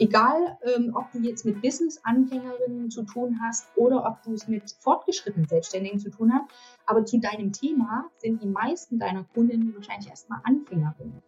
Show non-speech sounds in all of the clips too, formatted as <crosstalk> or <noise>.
Egal, ähm, ob du jetzt mit Business-Anfängerinnen zu tun hast oder ob du es mit fortgeschrittenen Selbstständigen zu tun hast, aber zu deinem Thema sind die meisten deiner Kundinnen wahrscheinlich erstmal Anfängerinnen.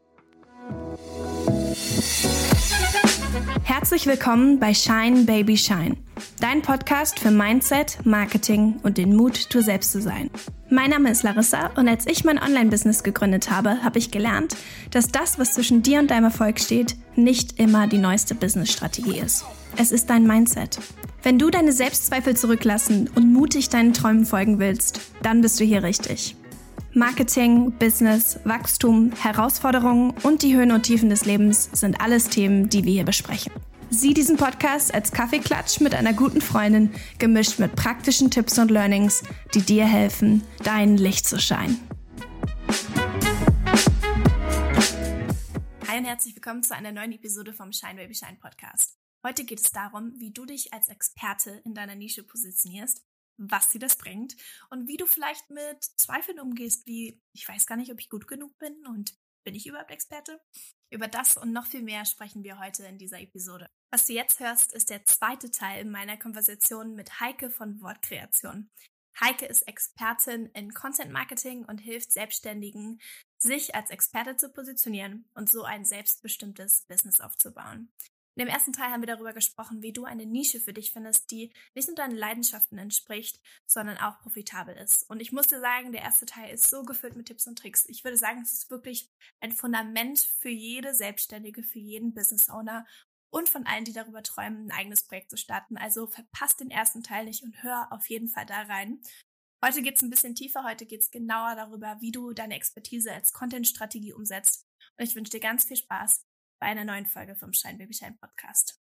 Herzlich willkommen bei Shine Baby Shine, dein Podcast für Mindset, Marketing und den Mut, du selbst zu sein. Mein Name ist Larissa und als ich mein Online-Business gegründet habe, habe ich gelernt, dass das, was zwischen dir und deinem Erfolg steht, nicht immer die neueste Business-Strategie ist. Es ist dein Mindset. Wenn du deine Selbstzweifel zurücklassen und mutig deinen Träumen folgen willst, dann bist du hier richtig. Marketing, Business, Wachstum, Herausforderungen und die Höhen und Tiefen des Lebens sind alles Themen, die wir hier besprechen. Sieh diesen Podcast als Kaffeeklatsch mit einer guten Freundin, gemischt mit praktischen Tipps und Learnings, die dir helfen, dein Licht zu scheinen. Hi und herzlich willkommen zu einer neuen Episode vom Shine Baby Shine Podcast. Heute geht es darum, wie du dich als Experte in deiner Nische positionierst, was dir das bringt und wie du vielleicht mit Zweifeln umgehst, wie ich weiß gar nicht, ob ich gut genug bin und bin ich überhaupt Experte? Über das und noch viel mehr sprechen wir heute in dieser Episode. Was du jetzt hörst, ist der zweite Teil meiner Konversation mit Heike von Wortkreation. Heike ist Expertin in Content Marketing und hilft Selbstständigen, sich als Experte zu positionieren und so ein selbstbestimmtes Business aufzubauen. In dem ersten Teil haben wir darüber gesprochen, wie du eine Nische für dich findest, die nicht nur deinen Leidenschaften entspricht, sondern auch profitabel ist. Und ich muss dir sagen, der erste Teil ist so gefüllt mit Tipps und Tricks. Ich würde sagen, es ist wirklich ein Fundament für jede Selbstständige, für jeden Business Owner und von allen, die darüber träumen, ein eigenes Projekt zu starten. Also verpasst den ersten Teil nicht und hör auf jeden Fall da rein. Heute geht es ein bisschen tiefer, heute geht es genauer darüber, wie du deine Expertise als Content-Strategie umsetzt. Und ich wünsche dir ganz viel Spaß bei einer neuen Folge vom Shine Baby Shine Podcast.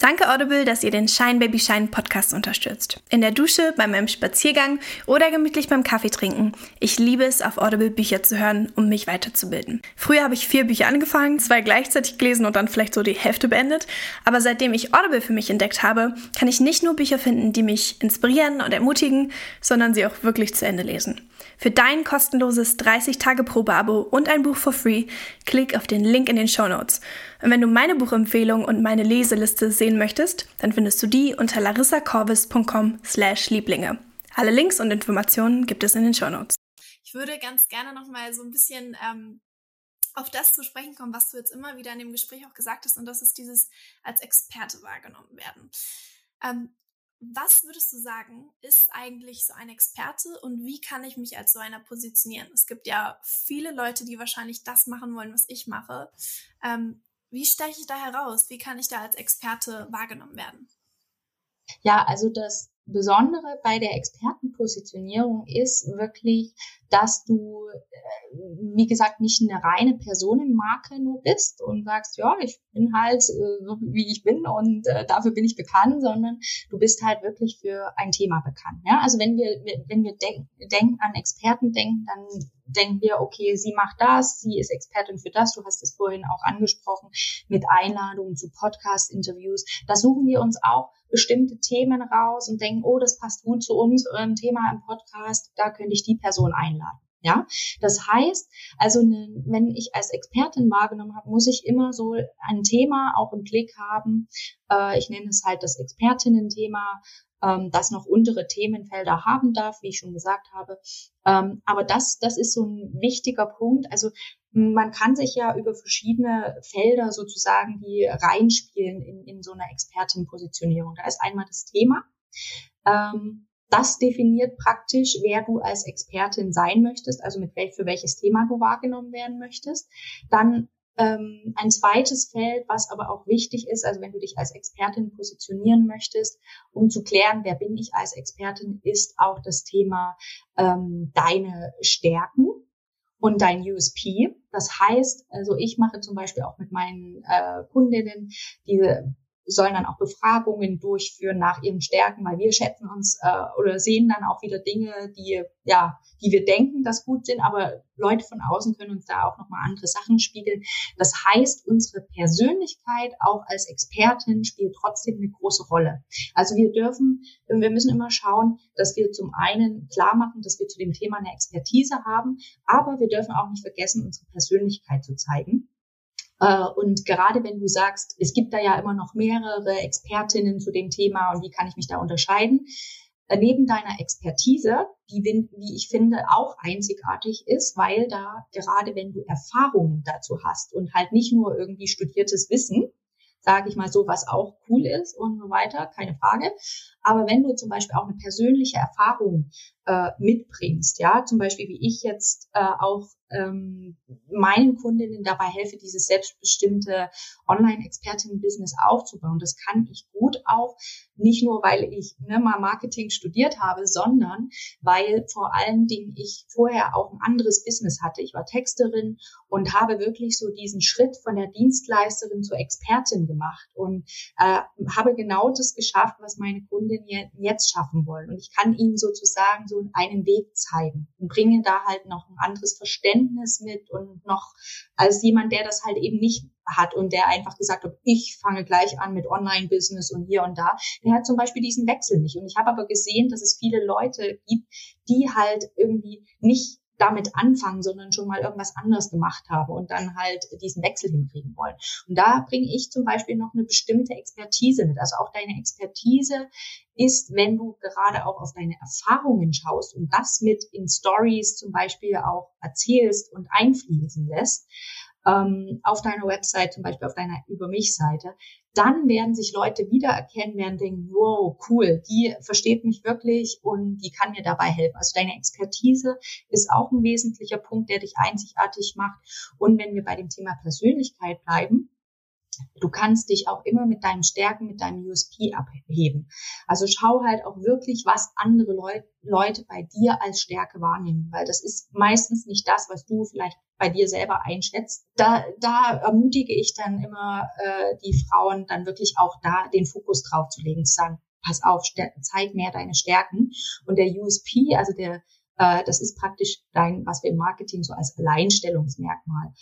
Danke Audible, dass ihr den Shine Baby Shine Podcast unterstützt. In der Dusche, bei meinem Spaziergang oder gemütlich beim Kaffee trinken. Ich liebe es, auf Audible Bücher zu hören, um mich weiterzubilden. Früher habe ich vier Bücher angefangen, zwei gleichzeitig gelesen und dann vielleicht so die Hälfte beendet. Aber seitdem ich Audible für mich entdeckt habe, kann ich nicht nur Bücher finden, die mich inspirieren und ermutigen, sondern sie auch wirklich zu Ende lesen. Für dein kostenloses 30-Tage-Probe-Abo und ein Buch for free, klick auf den Link in den Show Notes. Und wenn du meine Buchempfehlung und meine Leseliste sehen möchtest, dann findest du die unter larissacorvis.com slash Lieblinge. Alle Links und Informationen gibt es in den Show Notes. Ich würde ganz gerne nochmal so ein bisschen ähm, auf das zu sprechen kommen, was du jetzt immer wieder in dem Gespräch auch gesagt hast, und das ist dieses als Experte wahrgenommen werden. Ähm, was würdest du sagen, ist eigentlich so ein Experte und wie kann ich mich als so einer positionieren? Es gibt ja viele Leute, die wahrscheinlich das machen wollen, was ich mache. Ähm, wie steche ich da heraus? Wie kann ich da als Experte wahrgenommen werden? Ja, also das Besondere bei der Expertenpositionierung ist wirklich, dass du, äh, wie gesagt, nicht eine reine Personenmarke nur bist und sagst, ja, ich bin halt äh, so, wie ich bin und äh, dafür bin ich bekannt, sondern du bist halt wirklich für ein Thema bekannt. Ja? Also wenn wir, wenn wir denk, denk an Experten denken, dann denken wir, okay, sie macht das, sie ist Expertin für das, du hast es vorhin auch angesprochen, mit Einladungen zu Podcast-Interviews. Da suchen wir uns auch bestimmte Themen raus und denken, oh, das passt gut zu uns, ähm, Thema im Podcast, da könnte ich die Person einladen. Ja, das heißt, also ne, wenn ich als Expertin wahrgenommen habe, muss ich immer so ein Thema auch im Blick haben. Äh, ich nenne es halt das Expertinnen-Thema, ähm, das noch untere Themenfelder haben darf, wie ich schon gesagt habe. Ähm, aber das, das ist so ein wichtiger Punkt. Also man kann sich ja über verschiedene Felder sozusagen die reinspielen in, in so eine Expertenpositionierung. Da ist einmal das Thema. Ähm, das definiert praktisch, wer du als Expertin sein möchtest, also mit welch, für welches Thema du wahrgenommen werden möchtest. Dann ähm, ein zweites Feld, was aber auch wichtig ist, also wenn du dich als Expertin positionieren möchtest, um zu klären, wer bin ich als Expertin, ist auch das Thema ähm, deine Stärken und dein USP. Das heißt, also ich mache zum Beispiel auch mit meinen äh, Kundinnen diese sollen dann auch Befragungen durchführen nach ihren Stärken, weil wir schätzen uns äh, oder sehen dann auch wieder Dinge, die ja, die wir denken, dass gut sind, aber Leute von außen können uns da auch nochmal andere Sachen spiegeln. Das heißt, unsere Persönlichkeit auch als Expertin spielt trotzdem eine große Rolle. Also wir dürfen, wir müssen immer schauen, dass wir zum einen klar machen, dass wir zu dem Thema eine Expertise haben, aber wir dürfen auch nicht vergessen, unsere Persönlichkeit zu zeigen. Äh, und gerade wenn du sagst, es gibt da ja immer noch mehrere Expertinnen zu dem Thema und wie kann ich mich da unterscheiden, äh, neben deiner Expertise, die, wie ich finde, auch einzigartig ist, weil da gerade wenn du Erfahrungen dazu hast und halt nicht nur irgendwie studiertes Wissen, sage ich mal so, was auch cool ist und so weiter, keine Frage. Aber wenn du zum Beispiel auch eine persönliche Erfahrung äh, mitbringst, ja, zum Beispiel wie ich jetzt äh, auch ähm, meinen Kundinnen dabei helfe, dieses selbstbestimmte Online-Expertinnen-Business aufzubauen. Das kann ich gut auch, nicht nur, weil ich ne, mal Marketing studiert habe, sondern weil vor allen Dingen ich vorher auch ein anderes Business hatte. Ich war Texterin und habe wirklich so diesen Schritt von der Dienstleisterin zur Expertin gemacht und äh, habe genau das geschafft, was meine Kundinnen jetzt schaffen wollen. Und ich kann ihnen sozusagen so einen Weg zeigen und bringe da halt noch ein anderes Verständnis mit und noch als jemand, der das halt eben nicht hat und der einfach gesagt hat, ich fange gleich an mit Online-Business und hier und da. Der hat zum Beispiel diesen Wechsel nicht. Und ich habe aber gesehen, dass es viele Leute gibt, die halt irgendwie nicht damit anfangen, sondern schon mal irgendwas anderes gemacht habe und dann halt diesen Wechsel hinkriegen wollen. Und da bringe ich zum Beispiel noch eine bestimmte Expertise mit. Also auch deine Expertise ist, wenn du gerade auch auf deine Erfahrungen schaust und das mit in Stories zum Beispiel auch erzählst und einfließen lässt, ähm, auf deiner Website, zum Beispiel auf deiner Über mich-Seite, dann werden sich Leute wiedererkennen, werden denken, wow, cool, die versteht mich wirklich und die kann mir dabei helfen. Also deine Expertise ist auch ein wesentlicher Punkt, der dich einzigartig macht. Und wenn wir bei dem Thema Persönlichkeit bleiben, Du kannst dich auch immer mit deinen Stärken, mit deinem USP abheben. Also schau halt auch wirklich, was andere Leut Leute bei dir als Stärke wahrnehmen, weil das ist meistens nicht das, was du vielleicht bei dir selber einschätzt. Da, da ermutige ich dann immer äh, die Frauen, dann wirklich auch da den Fokus drauf zu legen, zu sagen, pass auf, zeig mehr deine Stärken. Und der USP, also der äh, das ist praktisch dein, was wir im Marketing so als Alleinstellungsmerkmal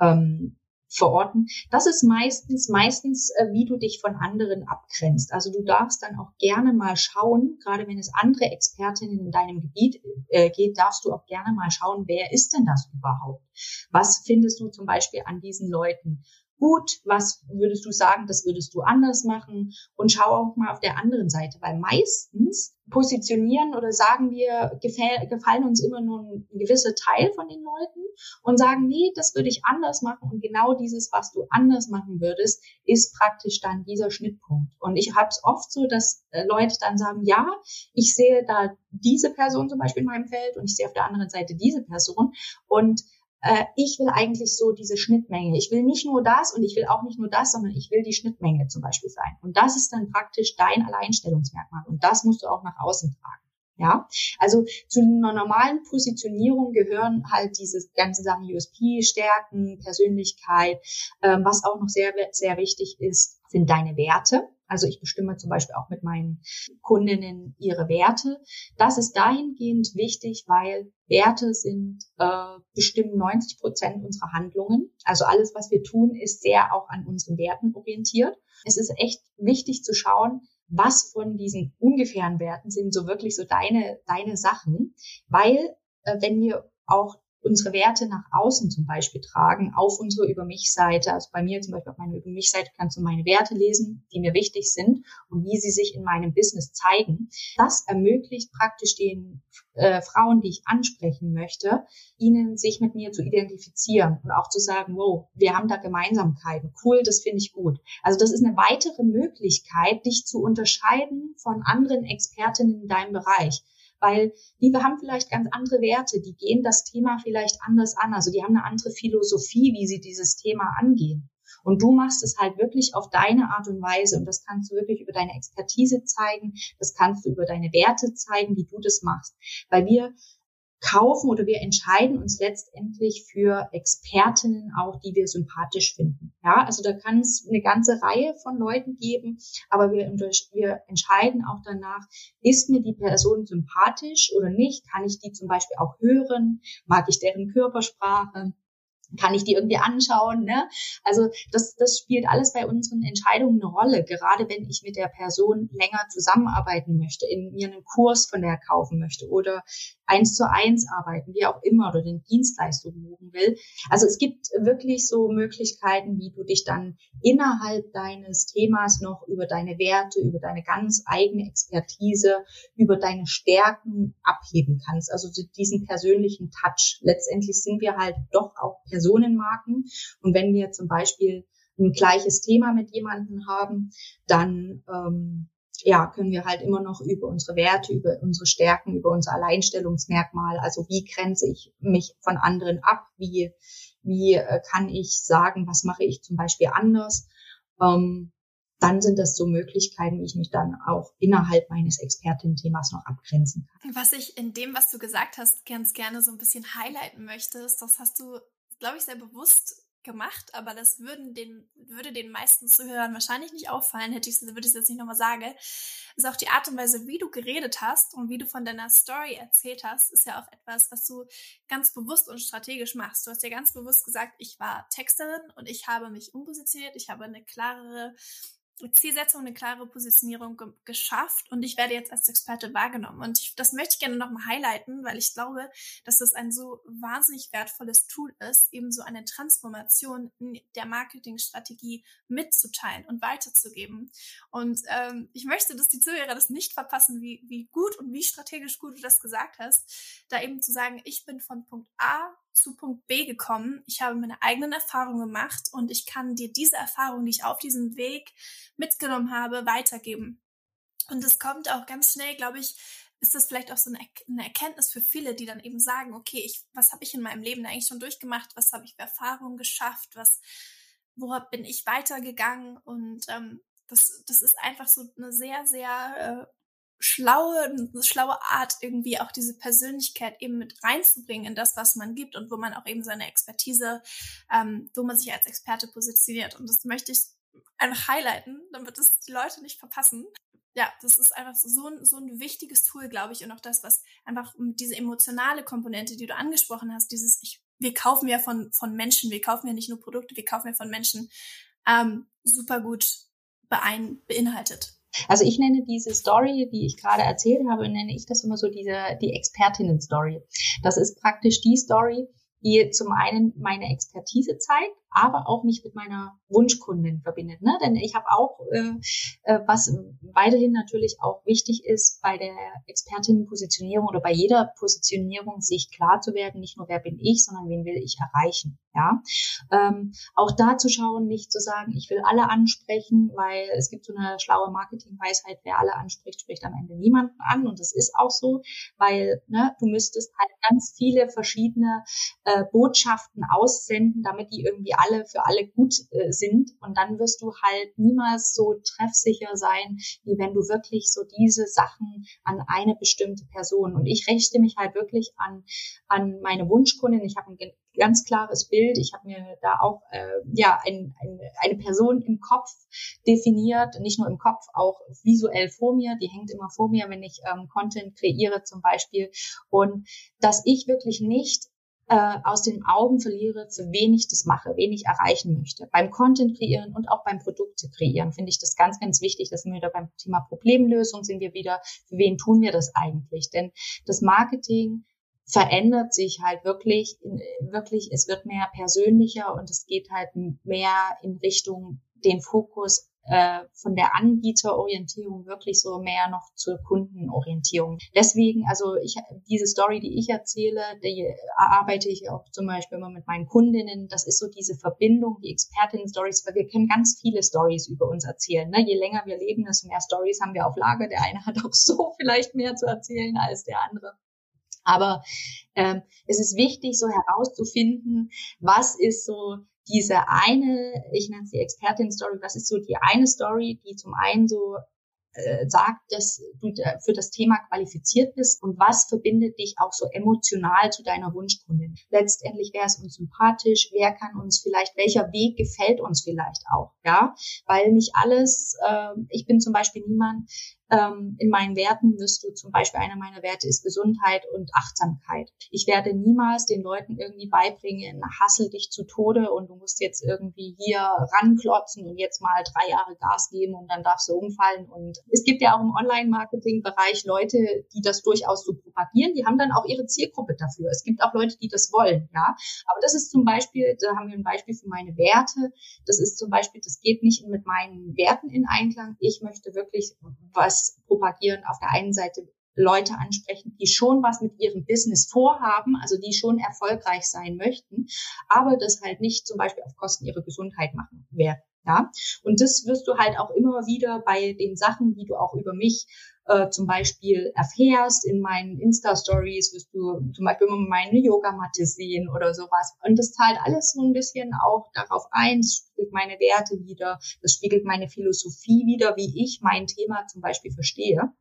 ähm, verorten. Das ist meistens, meistens, äh, wie du dich von anderen abgrenzt. Also du darfst dann auch gerne mal schauen, gerade wenn es andere Expertinnen in deinem Gebiet äh, geht, darfst du auch gerne mal schauen, wer ist denn das überhaupt? Was findest du zum Beispiel an diesen Leuten gut? Was würdest du sagen, das würdest du anders machen? Und schau auch mal auf der anderen Seite, weil meistens positionieren oder sagen wir, gefallen uns immer nur ein gewisser Teil von den Leuten und sagen, nee, das würde ich anders machen. Und genau dieses, was du anders machen würdest, ist praktisch dann dieser Schnittpunkt. Und ich habe es oft so, dass äh, Leute dann sagen, ja, ich sehe da diese Person zum Beispiel in meinem Feld und ich sehe auf der anderen Seite diese Person. Und äh, ich will eigentlich so diese Schnittmenge. Ich will nicht nur das und ich will auch nicht nur das, sondern ich will die Schnittmenge zum Beispiel sein. Und das ist dann praktisch dein Alleinstellungsmerkmal. Und das musst du auch nach außen tragen. Ja, also zu einer normalen Positionierung gehören halt diese ganzen Sachen USP, Stärken, Persönlichkeit. Ähm, was auch noch sehr, sehr wichtig ist, sind deine Werte. Also ich bestimme zum Beispiel auch mit meinen Kundinnen ihre Werte. Das ist dahingehend wichtig, weil Werte sind äh, bestimmen 90 Prozent unserer Handlungen. Also alles, was wir tun, ist sehr auch an unseren Werten orientiert. Es ist echt wichtig zu schauen, was von diesen ungefähren Werten sind so wirklich so deine, deine Sachen, weil äh, wenn wir auch unsere Werte nach außen zum Beispiel tragen, auf unsere Über mich-Seite. Also bei mir zum Beispiel auf meiner Über mich-Seite kannst du meine Werte lesen, die mir wichtig sind und wie sie sich in meinem Business zeigen. Das ermöglicht praktisch den äh, Frauen, die ich ansprechen möchte, ihnen sich mit mir zu identifizieren und auch zu sagen, wow, wir haben da Gemeinsamkeiten. Cool, das finde ich gut. Also das ist eine weitere Möglichkeit, dich zu unterscheiden von anderen Expertinnen in deinem Bereich weil die haben vielleicht ganz andere Werte, die gehen das Thema vielleicht anders an, also die haben eine andere Philosophie, wie sie dieses Thema angehen. Und du machst es halt wirklich auf deine Art und Weise und das kannst du wirklich über deine Expertise zeigen, das kannst du über deine Werte zeigen, wie du das machst, weil wir kaufen oder wir entscheiden uns letztendlich für Expertinnen auch, die wir sympathisch finden. Ja, also da kann es eine ganze Reihe von Leuten geben, aber wir, wir entscheiden auch danach, ist mir die Person sympathisch oder nicht? Kann ich die zum Beispiel auch hören? Mag ich deren Körpersprache? Kann ich die irgendwie anschauen? Ne? Also das, das spielt alles bei unseren Entscheidungen eine Rolle, gerade wenn ich mit der Person länger zusammenarbeiten möchte, in mir einen Kurs von der kaufen möchte oder eins zu eins arbeiten, wie auch immer, oder den Dienstleistung buchen will. Also es gibt wirklich so Möglichkeiten, wie du dich dann innerhalb deines Themas noch über deine Werte, über deine ganz eigene Expertise, über deine Stärken abheben kannst. Also diesen persönlichen Touch. Letztendlich sind wir halt doch auch Personenmarken. Und wenn wir zum Beispiel ein gleiches Thema mit jemandem haben, dann ähm, ja, können wir halt immer noch über unsere Werte, über unsere Stärken, über unser Alleinstellungsmerkmal, also wie grenze ich mich von anderen ab, wie, wie äh, kann ich sagen, was mache ich zum Beispiel anders, ähm, dann sind das so Möglichkeiten, wie ich mich dann auch innerhalb meines Expertin-Themas noch abgrenzen kann. Was ich in dem, was du gesagt hast, ganz gerne so ein bisschen highlighten möchte, ist, das hast du, glaube ich, sehr bewusst gemacht, aber das würden den, würde den meisten Zuhörern wahrscheinlich nicht auffallen, hätte ich, würde ich es jetzt nicht nochmal sagen, ist auch die Art und Weise, wie du geredet hast und wie du von deiner Story erzählt hast, ist ja auch etwas, was du ganz bewusst und strategisch machst. Du hast ja ganz bewusst gesagt, ich war Texterin und ich habe mich umpositioniert, ich habe eine klarere Zielsetzung, eine klare Positionierung ge geschafft und ich werde jetzt als Experte wahrgenommen. Und ich, das möchte ich gerne nochmal highlighten, weil ich glaube, dass das ein so wahnsinnig wertvolles Tool ist, eben so eine Transformation der Marketingstrategie mitzuteilen und weiterzugeben. Und ähm, ich möchte, dass die Zuhörer das nicht verpassen, wie, wie gut und wie strategisch gut du das gesagt hast, da eben zu sagen, ich bin von Punkt A zu Punkt B gekommen. Ich habe meine eigenen Erfahrungen gemacht und ich kann dir diese Erfahrungen, die ich auf diesem Weg mitgenommen habe, weitergeben. Und es kommt auch ganz schnell, glaube ich, ist das vielleicht auch so eine, Erkenntnis für viele, die dann eben sagen, okay, ich, was habe ich in meinem Leben eigentlich schon durchgemacht? Was habe ich für Erfahrungen geschafft? Was, worauf bin ich weitergegangen? Und ähm, das, das ist einfach so eine sehr, sehr äh, schlaue, eine schlaue Art, irgendwie auch diese Persönlichkeit eben mit reinzubringen in das, was man gibt und wo man auch eben seine Expertise, ähm, wo man sich als Experte positioniert. Und das möchte ich einfach highlighten, damit es die Leute nicht verpassen. Ja, das ist einfach so ein, so ein wichtiges Tool, glaube ich. Und auch das, was einfach diese emotionale Komponente, die du angesprochen hast, dieses, ich, wir kaufen ja von, von Menschen, wir kaufen ja nicht nur Produkte, wir kaufen ja von Menschen, ähm, super gut beein, beinhaltet. Also ich nenne diese Story, die ich gerade erzählt habe, nenne ich das immer so diese, die Expertinnen-Story. Das ist praktisch die Story, die zum einen meine Expertise zeigt, aber auch mich mit meiner Wunschkundin verbindet. Ne? Denn ich habe auch, äh, äh, was weiterhin natürlich auch wichtig ist, bei der Expertinnenpositionierung oder bei jeder Positionierung sich klar zu werden, nicht nur wer bin ich, sondern wen will ich erreichen. Ja, ähm, auch da zu schauen, nicht zu sagen, ich will alle ansprechen, weil es gibt so eine schlaue Marketingweisheit, wer alle anspricht, spricht am Ende niemanden an und das ist auch so, weil ne, du müsstest halt ganz viele verschiedene äh, Botschaften aussenden, damit die irgendwie alle für alle gut äh, sind. Und dann wirst du halt niemals so treffsicher sein, wie wenn du wirklich so diese Sachen an eine bestimmte Person. Und ich richte mich halt wirklich an, an meine Wunschkundin. Ich habe ein ganz klares Bild. Ich habe mir da auch äh, ja ein, ein, eine Person im Kopf definiert, nicht nur im Kopf, auch visuell vor mir. Die hängt immer vor mir, wenn ich ähm, Content kreiere zum Beispiel. Und dass ich wirklich nicht äh, aus den Augen verliere, für wen ich das mache, wen ich erreichen möchte. Beim Content kreieren und auch beim Produkte kreieren finde ich das ganz, ganz wichtig. Das sind wir wieder beim Thema Problemlösung, sind wir wieder, für wen tun wir das eigentlich? Denn das Marketing verändert sich halt wirklich, wirklich, es wird mehr persönlicher und es geht halt mehr in Richtung den Fokus äh, von der Anbieterorientierung wirklich so mehr noch zur Kundenorientierung. Deswegen, also ich diese Story, die ich erzähle, die arbeite ich auch zum Beispiel immer mit meinen Kundinnen. Das ist so diese Verbindung, die Expertinnen-Stories, weil wir können ganz viele Stories über uns erzählen. Ne? Je länger wir leben, desto mehr Stories haben wir auf Lager. Der eine hat auch so vielleicht mehr zu erzählen als der andere. Aber ähm, es ist wichtig, so herauszufinden, was ist so diese eine, ich nenne es die Expertin-Story, was ist so die eine Story, die zum einen so äh, sagt, dass du für das Thema qualifiziert bist und was verbindet dich auch so emotional zu deiner Wunschkundin. Letztendlich wäre es uns sympathisch, wer kann uns vielleicht, welcher Weg gefällt uns vielleicht auch, ja, weil nicht alles, äh, ich bin zum Beispiel niemand, ähm, in meinen Werten wirst du zum Beispiel, einer meiner Werte ist Gesundheit und Achtsamkeit. Ich werde niemals den Leuten irgendwie beibringen, hassel dich zu Tode und du musst jetzt irgendwie hier ranklotzen und jetzt mal drei Jahre Gas geben und dann darfst du umfallen. Und es gibt ja auch im Online-Marketing-Bereich Leute, die das durchaus so propagieren. Die haben dann auch ihre Zielgruppe dafür. Es gibt auch Leute, die das wollen, ja. Aber das ist zum Beispiel, da haben wir ein Beispiel für meine Werte. Das ist zum Beispiel, das geht nicht mit meinen Werten in Einklang. Ich möchte wirklich was propagieren. Auf der einen Seite Leute ansprechen, die schon was mit ihrem Business vorhaben, also die schon erfolgreich sein möchten, aber das halt nicht zum Beispiel auf Kosten ihrer Gesundheit machen werden. Ja, und das wirst du halt auch immer wieder bei den Sachen, die du auch über mich äh, zum Beispiel erfährst. In meinen Insta-Stories wirst du zum Beispiel immer meine Yogamatte sehen oder sowas. Und das zahlt alles so ein bisschen auch darauf ein. Das spiegelt meine Werte wieder. Das spiegelt meine Philosophie wieder, wie ich mein Thema zum Beispiel verstehe.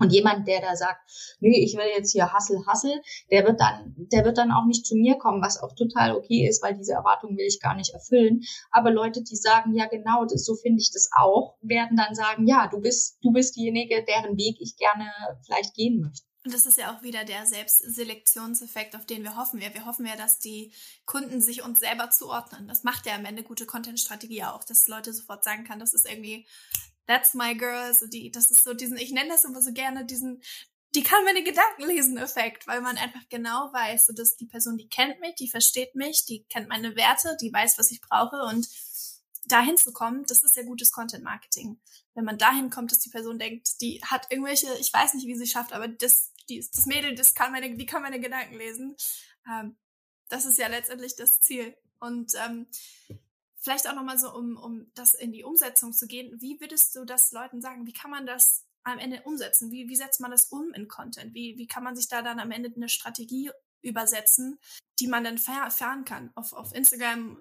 Und jemand, der da sagt, nee, ich will jetzt hier Hassel, Hassel, der wird dann, der wird dann auch nicht zu mir kommen, was auch total okay ist, weil diese Erwartung will ich gar nicht erfüllen. Aber Leute, die sagen, ja genau, das, so finde ich das auch, werden dann sagen, ja, du bist, du bist diejenige, deren Weg ich gerne vielleicht gehen möchte. Und das ist ja auch wieder der Selbstselektionseffekt, auf den wir hoffen. Wir, wir hoffen ja, dass die Kunden sich uns selber zuordnen. Das macht ja am Ende gute Content-Strategie auch, dass Leute sofort sagen kann, das ist irgendwie That's my girl, so die, das ist so diesen, ich nenne das immer so gerne diesen, die kann meine Gedanken lesen Effekt, weil man einfach genau weiß, so dass die Person, die kennt mich, die versteht mich, die kennt meine Werte, die weiß, was ich brauche und dahin zu kommen, das ist ja gutes Content Marketing. Wenn man dahin kommt, dass die Person denkt, die hat irgendwelche, ich weiß nicht, wie sie schafft, aber das, die, das Mädel, das kann meine, die kann meine Gedanken lesen. Ähm, das ist ja letztendlich das Ziel. Und ähm, vielleicht auch nochmal so, um, um das in die Umsetzung zu gehen, wie würdest du das Leuten sagen? Wie kann man das am Ende umsetzen? Wie, wie setzt man das um in Content? Wie, wie kann man sich da dann am Ende eine Strategie übersetzen, die man dann fahren kann auf, auf Instagram,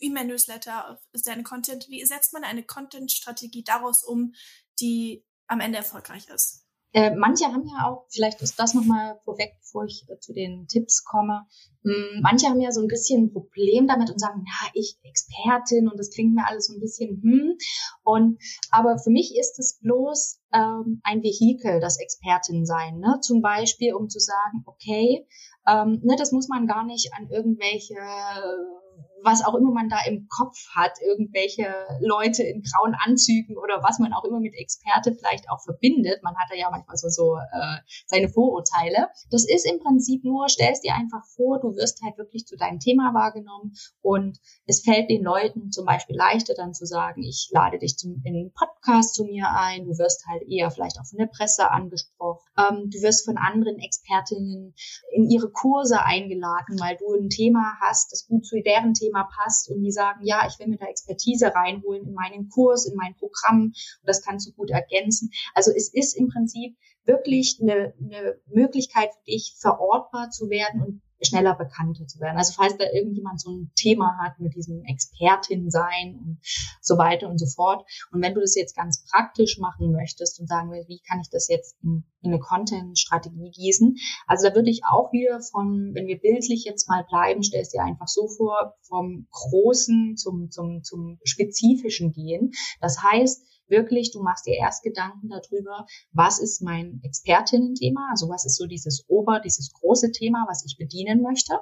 E-Mail-Newsletter, seine Content? Wie setzt man eine Content-Strategie daraus um, die am Ende erfolgreich ist? Äh, manche haben ja auch, vielleicht ist das nochmal vorweg, bevor ich äh, zu den Tipps komme, mh, hm, manche haben ja so ein bisschen ein Problem damit und sagen, ja, ich Expertin und das klingt mir alles so ein bisschen, hm. Und aber für mich ist es bloß ähm, ein Vehikel, das Expertin sein. Ne? Zum Beispiel, um zu sagen, okay, ähm, ne, das muss man gar nicht an irgendwelche was auch immer man da im Kopf hat, irgendwelche Leute in grauen Anzügen oder was man auch immer mit Experte vielleicht auch verbindet. Man hat da ja manchmal so, so äh, seine Vorurteile. Das ist im Prinzip nur, stellst dir einfach vor, du wirst halt wirklich zu deinem Thema wahrgenommen und es fällt den Leuten zum Beispiel leichter dann zu sagen, ich lade dich zum, in den Podcast zu mir ein, du wirst halt eher vielleicht auch von der Presse angesprochen, ähm, du wirst von anderen Expertinnen in ihre Kurse eingeladen, weil du ein Thema hast, das gut zu deren Thema Thema passt und die sagen, ja, ich will mir da Expertise reinholen in meinen Kurs, in mein Programm und das kannst du gut ergänzen. Also es ist im Prinzip wirklich eine, eine Möglichkeit für dich, verortbar zu werden und schneller bekannter zu werden. Also falls da irgendjemand so ein Thema hat mit diesem Expertin sein und so weiter und so fort. Und wenn du das jetzt ganz praktisch machen möchtest und sagen willst, wie kann ich das jetzt in, in eine Content-Strategie gießen? Also da würde ich auch wieder von, wenn wir bildlich jetzt mal bleiben, stellst dir einfach so vor, vom Großen zum, zum, zum Spezifischen gehen. Das heißt, wirklich, du machst dir erst Gedanken darüber, was ist mein Expertinnen-Thema, also was ist so dieses Ober, dieses große Thema, was ich bedienen möchte,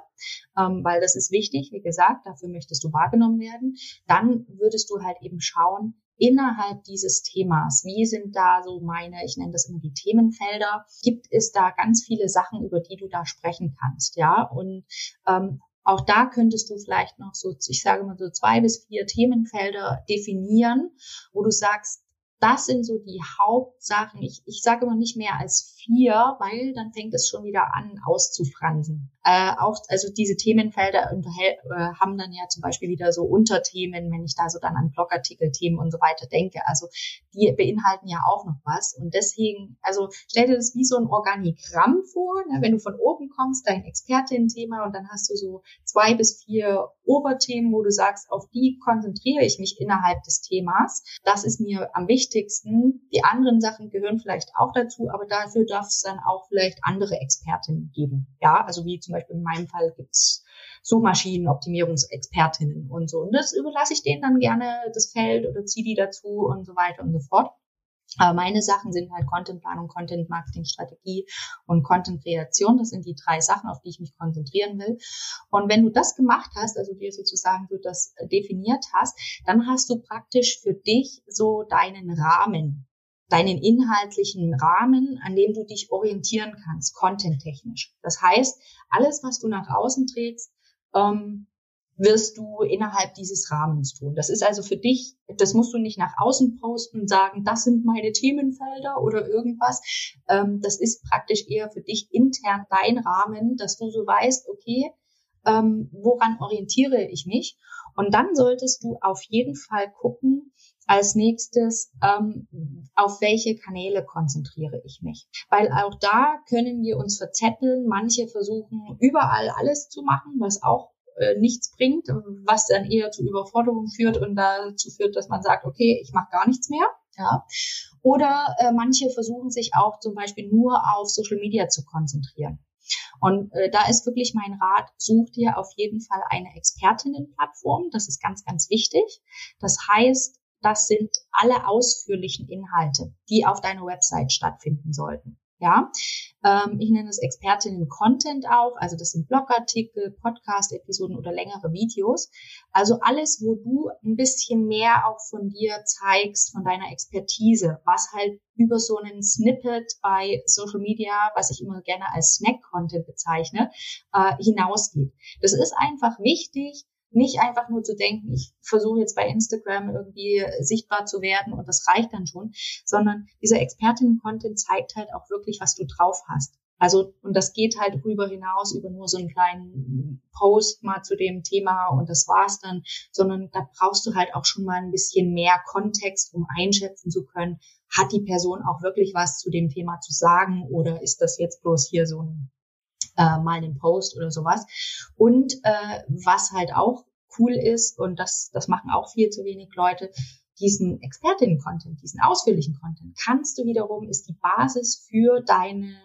ähm, weil das ist wichtig, wie gesagt, dafür möchtest du wahrgenommen werden. Dann würdest du halt eben schauen, innerhalb dieses Themas, wie sind da so meine, ich nenne das immer die Themenfelder, gibt es da ganz viele Sachen, über die du da sprechen kannst, ja, und ähm, auch da könntest du vielleicht noch so, ich sage mal so zwei bis vier Themenfelder definieren, wo du sagst, das sind so die Hauptsachen. Ich, ich sage immer nicht mehr als vier, weil dann fängt es schon wieder an auszufransen. Äh, auch, also diese Themenfelder äh, haben dann ja zum Beispiel wieder so Unterthemen, wenn ich da so dann an Blogartikelthemen und so weiter denke. Also die beinhalten ja auch noch was. Und deswegen, also stell dir das wie so ein Organigramm vor, ne? wenn du von oben kommst, dein Expertin-Thema und dann hast du so zwei bis vier Oberthemen, wo du sagst, auf die konzentriere ich mich innerhalb des Themas. Das ist mir am wichtigsten. Die anderen Sachen gehören vielleicht auch dazu, aber dafür darf es dann auch vielleicht andere Expertinnen geben. Ja, also wie zum Beispiel in meinem Fall gibt's Suchmaschinenoptimierungsexpertinnen und so. Und das überlasse ich denen dann gerne das Feld oder ziehe die dazu und so weiter und so fort. Aber meine Sachen sind halt Contentplanung, Content Marketing Strategie und Content Kreation. Das sind die drei Sachen, auf die ich mich konzentrieren will. Und wenn du das gemacht hast, also dir sozusagen du das definiert hast, dann hast du praktisch für dich so deinen Rahmen, deinen inhaltlichen Rahmen, an dem du dich orientieren kannst, contenttechnisch. Das heißt, alles, was du nach außen trägst, ähm, wirst du innerhalb dieses Rahmens tun. Das ist also für dich, das musst du nicht nach außen posten und sagen, das sind meine Themenfelder oder irgendwas. Ähm, das ist praktisch eher für dich intern dein Rahmen, dass du so weißt, okay, ähm, woran orientiere ich mich? Und dann solltest du auf jeden Fall gucken, als nächstes, ähm, auf welche Kanäle konzentriere ich mich? Weil auch da können wir uns verzetteln. Manche versuchen überall alles zu machen, was auch äh, nichts bringt, was dann eher zu Überforderung führt und dazu führt, dass man sagt, okay, ich mache gar nichts mehr. Ja. Oder äh, manche versuchen sich auch zum Beispiel nur auf Social Media zu konzentrieren. Und äh, da ist wirklich mein Rat, such dir auf jeden Fall eine Expertinnenplattform. Das ist ganz, ganz wichtig. Das heißt, das sind alle ausführlichen Inhalte, die auf deiner Website stattfinden sollten. Ja, ähm, ich nenne es Expertinnen-Content auch, also das sind Blogartikel, Podcast-Episoden oder längere Videos. Also alles, wo du ein bisschen mehr auch von dir zeigst, von deiner Expertise, was halt über so einen Snippet bei Social Media, was ich immer gerne als Snack-Content bezeichne, äh, hinausgeht. Das ist einfach wichtig, nicht einfach nur zu denken, ich versuche jetzt bei Instagram irgendwie sichtbar zu werden und das reicht dann schon, sondern dieser Expertinnen-Content zeigt halt auch wirklich, was du drauf hast. Also, und das geht halt rüber hinaus über nur so einen kleinen Post mal zu dem Thema und das war's dann, sondern da brauchst du halt auch schon mal ein bisschen mehr Kontext, um einschätzen zu können, hat die Person auch wirklich was zu dem Thema zu sagen oder ist das jetzt bloß hier so ein äh, mal einen Post oder sowas. Und äh, was halt auch cool ist, und das, das machen auch viel zu wenig Leute, diesen Expertinnen-Content, diesen ausführlichen Content, kannst du wiederum, ist die Basis für deine,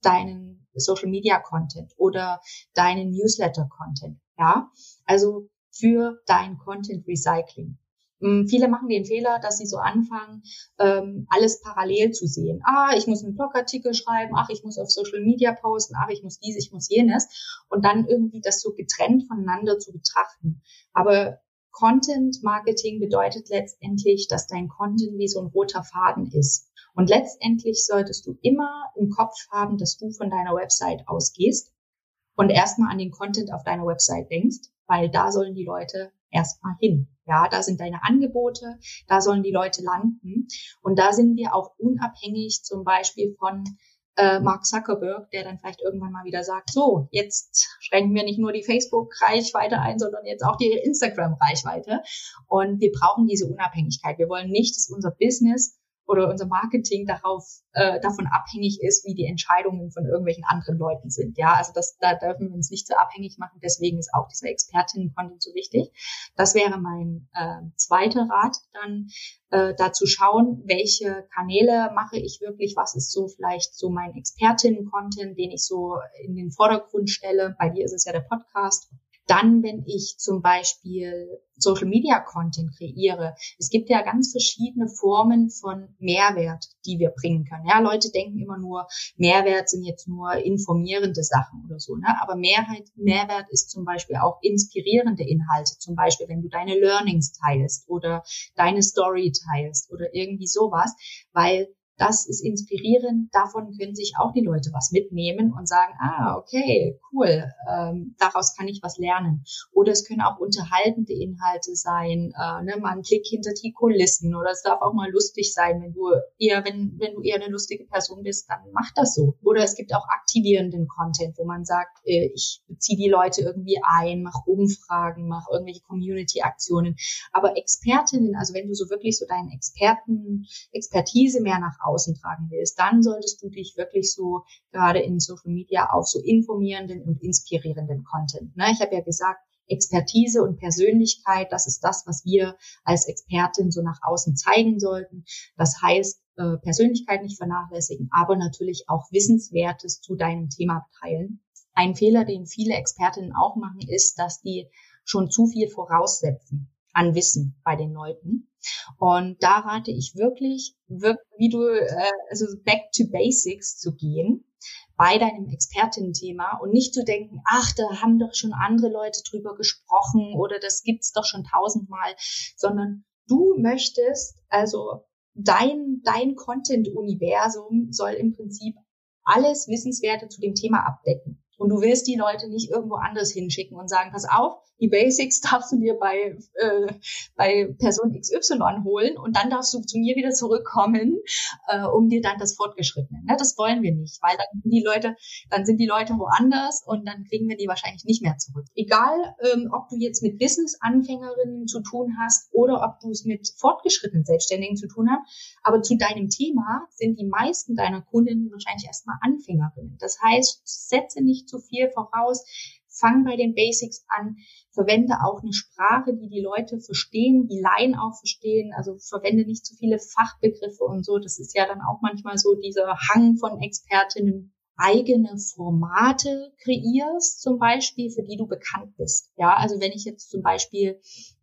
deinen Social Media Content oder deinen Newsletter Content. Ja, also für dein Content Recycling. Hm, viele machen den Fehler, dass sie so anfangen, ähm, alles parallel zu sehen. Ah, ich muss einen Blogartikel schreiben, ach, ich muss auf Social Media posten, ach, ich muss dies, ich muss jenes. Und dann irgendwie das so getrennt voneinander zu betrachten. Aber Content Marketing bedeutet letztendlich, dass dein Content wie so ein roter Faden ist. Und letztendlich solltest du immer im Kopf haben, dass du von deiner Website ausgehst und erstmal an den Content auf deiner Website denkst, weil da sollen die Leute erstmal hin. Ja, da sind deine Angebote, da sollen die Leute landen. Und da sind wir auch unabhängig zum Beispiel von äh, Mark Zuckerberg, der dann vielleicht irgendwann mal wieder sagt, so, jetzt schränken wir nicht nur die Facebook-Reichweite ein, sondern jetzt auch die Instagram-Reichweite. Und wir brauchen diese Unabhängigkeit. Wir wollen nicht, dass unser Business oder unser Marketing darauf äh, davon abhängig ist, wie die Entscheidungen von irgendwelchen anderen Leuten sind. Ja, also das, da dürfen wir uns nicht so abhängig machen. Deswegen ist auch dieser Expertinnen-Content so wichtig. Das wäre mein äh, zweiter Rat, dann äh, dazu schauen, welche Kanäle mache ich wirklich, was ist so vielleicht so mein Expertinnen-Content, den ich so in den Vordergrund stelle. Bei dir ist es ja der Podcast dann, wenn ich zum Beispiel Social Media Content kreiere, es gibt ja ganz verschiedene Formen von Mehrwert, die wir bringen können. Ja, Leute denken immer nur, Mehrwert sind jetzt nur informierende Sachen oder so, ne? Aber Mehrheit, Mehrwert ist zum Beispiel auch inspirierende Inhalte. Zum Beispiel, wenn du deine Learnings teilst oder deine Story teilst oder irgendwie sowas, weil das ist inspirierend, davon können sich auch die Leute was mitnehmen und sagen, ah, okay, cool, ähm, daraus kann ich was lernen. Oder es können auch unterhaltende Inhalte sein, äh, ne, mal ein Blick hinter die Kulissen oder es darf auch mal lustig sein, wenn du eher, wenn, wenn du eher eine lustige Person bist, dann mach das so. Oder es gibt auch aktivierenden Content, wo man sagt, äh, ich beziehe die Leute irgendwie ein, mach Umfragen, mach irgendwelche Community-Aktionen. Aber Expertinnen, also wenn du so wirklich so deinen Experten, Expertise mehr nach außen tragen willst, dann solltest du dich wirklich so gerade in Social Media auf so informierenden und inspirierenden Content. Ne? Ich habe ja gesagt, Expertise und Persönlichkeit, das ist das, was wir als Expertin so nach außen zeigen sollten. Das heißt, äh, Persönlichkeit nicht vernachlässigen, aber natürlich auch Wissenswertes zu deinem Thema teilen. Ein Fehler, den viele Expertinnen auch machen, ist, dass die schon zu viel voraussetzen an Wissen bei den Leuten. Und da rate ich wirklich, wie du, äh, also back to basics zu gehen bei deinem Expertin-Thema und nicht zu denken, ach, da haben doch schon andere Leute drüber gesprochen oder das gibt's doch schon tausendmal, sondern du möchtest, also dein, dein Content-Universum soll im Prinzip alles Wissenswerte zu dem Thema abdecken. Und du willst die Leute nicht irgendwo anders hinschicken und sagen, pass auf, die Basics <laughs> darfst du dir bei, äh, bei Person XY holen und dann darfst du zu mir wieder zurückkommen, äh, um dir dann das Fortgeschrittene. Ne? Das wollen wir nicht, weil dann sind die Leute, dann sind die Leute woanders und dann kriegen wir die wahrscheinlich nicht mehr zurück. Egal, ähm, ob du jetzt mit Business-Anfängerinnen zu tun hast oder ob du es mit fortgeschrittenen Selbstständigen zu tun hast, aber zu deinem Thema sind die meisten deiner Kundinnen wahrscheinlich erstmal Anfängerinnen. Das heißt, setze nicht zu viel voraus, fang bei den Basics an, verwende auch eine Sprache, die die Leute verstehen, die Laien auch verstehen, also verwende nicht zu viele Fachbegriffe und so. Das ist ja dann auch manchmal so dieser Hang von Expertinnen, eigene Formate kreierst, zum Beispiel, für die du bekannt bist. Ja, also wenn ich jetzt zum Beispiel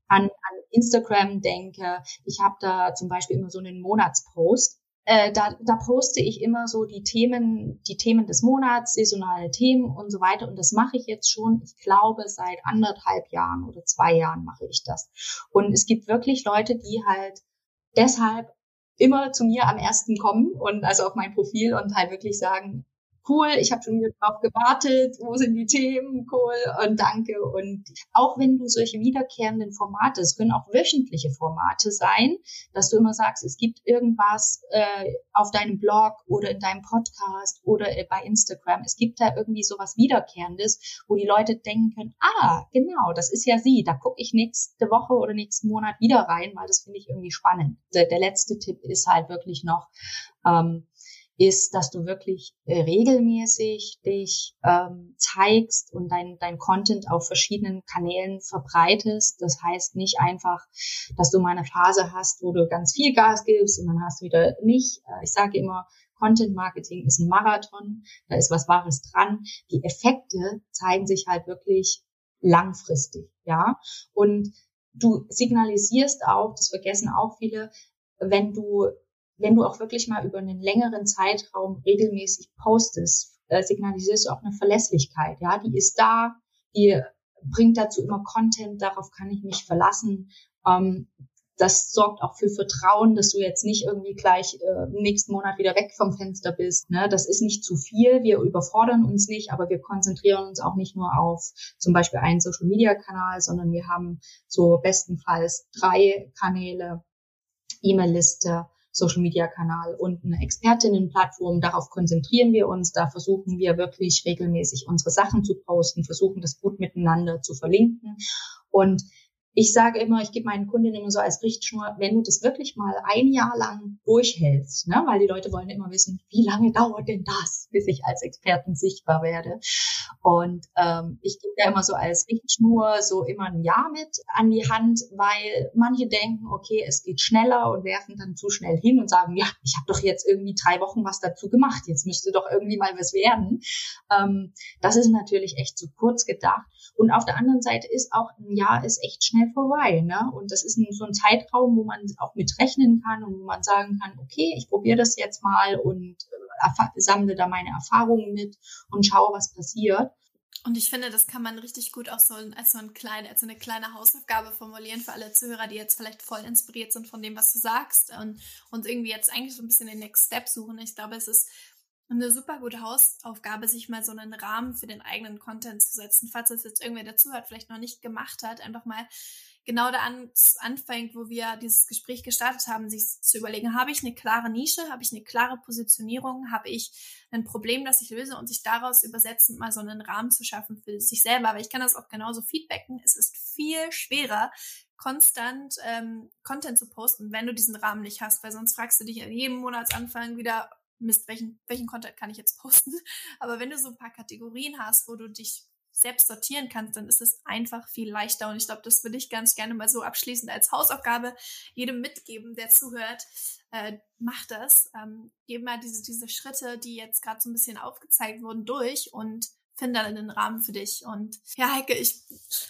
an, an Instagram denke, ich habe da zum Beispiel immer so einen Monatspost, äh, da, da poste ich immer so die Themen, die Themen des Monats, saisonale Themen und so weiter. Und das mache ich jetzt schon, ich glaube, seit anderthalb Jahren oder zwei Jahren mache ich das. Und es gibt wirklich Leute, die halt deshalb immer zu mir am ersten kommen und also auf mein Profil und halt wirklich sagen, cool, ich habe schon wieder drauf gewartet, wo sind die Themen, cool und danke. Und auch wenn du solche wiederkehrenden Formate, es können auch wöchentliche Formate sein, dass du immer sagst, es gibt irgendwas äh, auf deinem Blog oder in deinem Podcast oder äh, bei Instagram, es gibt da irgendwie sowas Wiederkehrendes, wo die Leute denken können, ah, genau, das ist ja sie, da gucke ich nächste Woche oder nächsten Monat wieder rein, weil das finde ich irgendwie spannend. Der, der letzte Tipp ist halt wirklich noch, ähm, ist, dass du wirklich äh, regelmäßig dich ähm, zeigst und dein, dein Content auf verschiedenen Kanälen verbreitest. Das heißt nicht einfach, dass du mal eine Phase hast, wo du ganz viel Gas gibst und dann hast du wieder nicht. Äh, ich sage immer, Content Marketing ist ein Marathon, da ist was Wahres dran. Die Effekte zeigen sich halt wirklich langfristig, ja. Und du signalisierst auch, das vergessen auch viele, wenn du wenn du auch wirklich mal über einen längeren Zeitraum regelmäßig postest, äh, signalisierst du auch eine Verlässlichkeit. Ja, die ist da, die bringt dazu immer Content, darauf kann ich mich verlassen. Ähm, das sorgt auch für Vertrauen, dass du jetzt nicht irgendwie gleich äh, nächsten Monat wieder weg vom Fenster bist. Ne? Das ist nicht zu viel. Wir überfordern uns nicht, aber wir konzentrieren uns auch nicht nur auf zum Beispiel einen Social Media Kanal, sondern wir haben so bestenfalls drei Kanäle, E-Mail-Liste, Social-Media-Kanal und eine Expertinnenplattform. Darauf konzentrieren wir uns. Da versuchen wir wirklich regelmäßig unsere Sachen zu posten, versuchen das gut miteinander zu verlinken. Und ich sage immer, ich gebe meinen Kundinnen immer so als Richtschnur, wenn du das wirklich mal ein Jahr lang durchhältst, ne, weil die Leute wollen immer wissen, wie lange dauert denn das, bis ich als Expertin sichtbar werde. Und ähm, ich gebe da immer so als Richtschnur so immer ein Jahr mit an die Hand, weil manche denken, okay, es geht schneller und werfen dann zu schnell hin und sagen, ja, ich habe doch jetzt irgendwie drei Wochen was dazu gemacht, jetzt müsste doch irgendwie mal was werden. Ähm, das ist natürlich echt zu kurz gedacht. Und auf der anderen Seite ist auch ein Jahr ist echt schnell vorbei. Ne? Und das ist ein, so ein Zeitraum, wo man auch mit rechnen kann und wo man sagen kann, okay, ich probiere das jetzt mal und äh, sammle da meine Erfahrungen mit und schaue, was passiert. Und ich finde, das kann man richtig gut auch so als so, ein klein, als so eine kleine Hausaufgabe formulieren für alle Zuhörer, die jetzt vielleicht voll inspiriert sind von dem, was du sagst und, und irgendwie jetzt eigentlich so ein bisschen den Next Step suchen. Ich glaube, es ist eine super gute Hausaufgabe, sich mal so einen Rahmen für den eigenen Content zu setzen. Falls das jetzt irgendwer dazu hat, vielleicht noch nicht gemacht hat, einfach mal genau da an, anfängt, wo wir dieses Gespräch gestartet haben, sich zu überlegen, habe ich eine klare Nische, habe ich eine klare Positionierung, habe ich ein Problem, das ich löse und sich daraus übersetzend mal so einen Rahmen zu schaffen für sich selber. Aber ich kann das auch genauso feedbacken. Es ist viel schwerer, konstant ähm, Content zu posten, wenn du diesen Rahmen nicht hast, weil sonst fragst du dich an jedem Monatsanfang wieder, Mist, welchen, welchen Content kann ich jetzt posten? <laughs> Aber wenn du so ein paar Kategorien hast, wo du dich selbst sortieren kannst, dann ist es einfach viel leichter. Und ich glaube, das würde ich ganz gerne mal so abschließend als Hausaufgabe jedem mitgeben, der zuhört. Äh, mach das. Ähm, geh mal diese, diese Schritte, die jetzt gerade so ein bisschen aufgezeigt wurden, durch und finde einen Rahmen für dich. Und ja, Heike, ich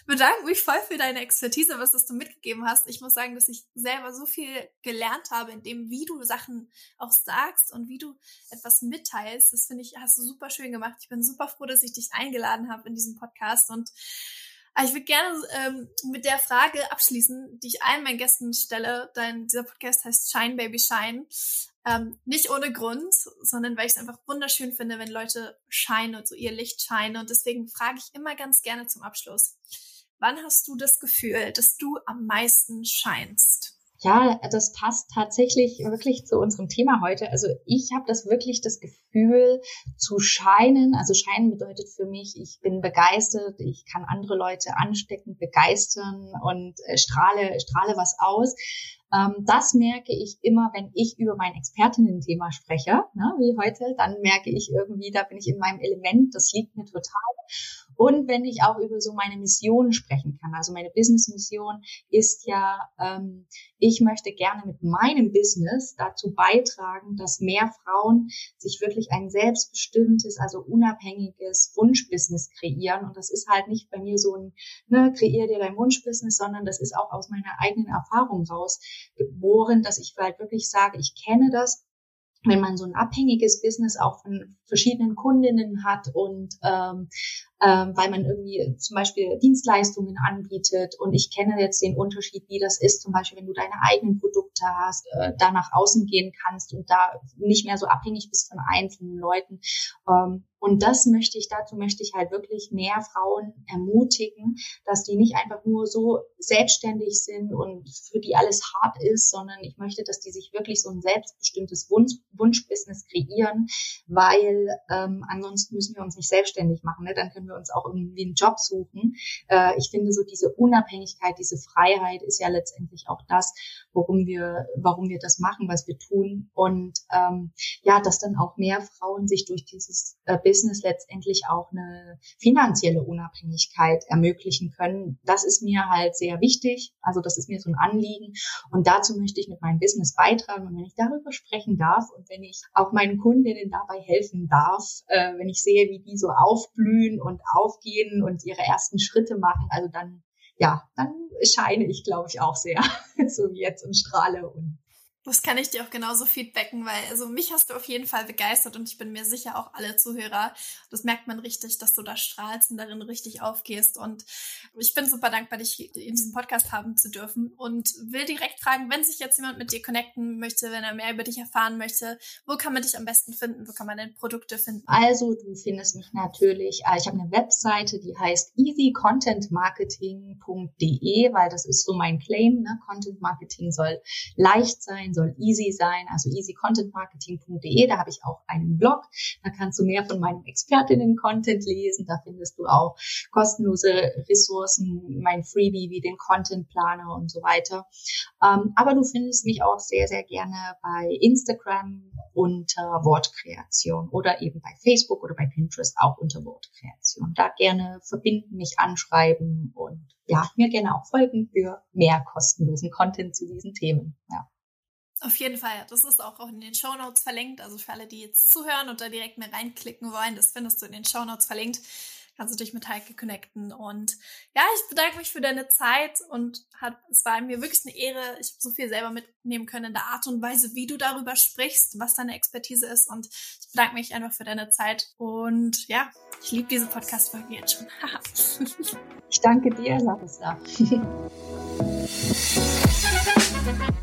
bedanke mich voll für deine Expertise, was du mitgegeben hast. Ich muss sagen, dass ich selber so viel gelernt habe, in dem, wie du Sachen auch sagst und wie du etwas mitteilst. Das finde ich, hast du super schön gemacht. Ich bin super froh, dass ich dich eingeladen habe in diesem Podcast und ich würde gerne ähm, mit der Frage abschließen, die ich allen meinen Gästen stelle. Dein, dieser Podcast heißt Shine Baby Shine. Ähm, nicht ohne Grund, sondern weil ich es einfach wunderschön finde, wenn Leute scheinen und so ihr Licht scheinen. Und deswegen frage ich immer ganz gerne zum Abschluss, wann hast du das Gefühl, dass du am meisten scheinst? Ja, das passt tatsächlich wirklich zu unserem Thema heute. Also ich habe das wirklich das Gefühl zu scheinen. Also scheinen bedeutet für mich, ich bin begeistert, ich kann andere Leute anstecken, begeistern und äh, strahle, strahle was aus. Ähm, das merke ich immer, wenn ich über mein Expertinnen-Thema spreche, ne, wie heute, dann merke ich irgendwie, da bin ich in meinem Element, das liegt mir total. Und wenn ich auch über so meine Mission sprechen kann, also meine Business-Mission ist ja, ähm, ich möchte gerne mit meinem Business dazu beitragen, dass mehr Frauen sich wirklich ein selbstbestimmtes, also unabhängiges Wunschbusiness kreieren. Und das ist halt nicht bei mir so ein, ne, kreier dir dein Wunschbusiness, sondern das ist auch aus meiner eigenen Erfahrung raus geboren, dass ich halt wirklich sage, ich kenne das wenn man so ein abhängiges Business auch von verschiedenen Kundinnen hat und ähm, ähm, weil man irgendwie zum Beispiel Dienstleistungen anbietet und ich kenne jetzt den Unterschied, wie das ist, zum Beispiel, wenn du deine eigenen Produkte hast, äh, da nach außen gehen kannst und da nicht mehr so abhängig bist von einzelnen Leuten. Ähm, und das möchte ich, dazu möchte ich halt wirklich mehr Frauen ermutigen, dass die nicht einfach nur so selbstständig sind und für die alles hart ist, sondern ich möchte, dass die sich wirklich so ein selbstbestimmtes Wunsch, Wunschbusiness kreieren, weil ähm, ansonsten müssen wir uns nicht selbstständig machen. Ne? Dann können wir uns auch irgendwie einen Job suchen. Äh, ich finde so diese Unabhängigkeit, diese Freiheit ist ja letztendlich auch das, worum wir, warum wir das machen, was wir tun. Und ähm, ja, dass dann auch mehr Frauen sich durch dieses äh, Business letztendlich auch eine finanzielle Unabhängigkeit ermöglichen können. Das ist mir halt sehr wichtig. Also das ist mir so ein Anliegen. Und dazu möchte ich mit meinem Business beitragen. Und wenn ich darüber sprechen darf und wenn ich auch meinen Kundinnen dabei helfen darf, äh, wenn ich sehe, wie die so aufblühen und aufgehen und ihre ersten Schritte machen, also dann ja, dann scheine ich, glaube ich, auch sehr, <laughs> so wie jetzt und strahle und das kann ich dir auch genauso feedbacken, weil also mich hast du auf jeden Fall begeistert und ich bin mir sicher auch alle Zuhörer. Das merkt man richtig, dass du da strahlst und darin richtig aufgehst. Und ich bin super dankbar, dich in diesem Podcast haben zu dürfen und will direkt fragen, wenn sich jetzt jemand mit dir connecten möchte, wenn er mehr über dich erfahren möchte, wo kann man dich am besten finden? Wo kann man deine Produkte finden? Also du findest mich natürlich, äh, ich habe eine Webseite, die heißt easycontentmarketing.de, weil das ist so mein Claim. Ne? Content Marketing soll leicht sein soll easy sein, also easycontentmarketing.de. Da habe ich auch einen Blog. Da kannst du mehr von meinem Expertinnen-Content lesen. Da findest du auch kostenlose Ressourcen, mein Freebie wie den Content Planer und so weiter. Ähm, aber du findest mich auch sehr, sehr gerne bei Instagram unter Wortkreation oder eben bei Facebook oder bei Pinterest auch unter Wortkreation. Da gerne verbinden, mich anschreiben und ja, mir gerne auch folgen für mehr kostenlosen Content zu diesen Themen. Ja. Auf jeden Fall. Das ist auch in den Show Notes verlinkt. Also für alle, die jetzt zuhören und da direkt mehr reinklicken wollen, das findest du in den Show Notes verlinkt. Kannst du dich mit Heike connecten. Und ja, ich bedanke mich für deine Zeit und hat, es war mir wirklich eine Ehre. Ich habe so viel selber mitnehmen können in der Art und Weise, wie du darüber sprichst, was deine Expertise ist. Und ich bedanke mich einfach für deine Zeit. Und ja, ich liebe diese Podcast-Folge jetzt schon. <laughs> ich danke dir, Larissa. <laughs>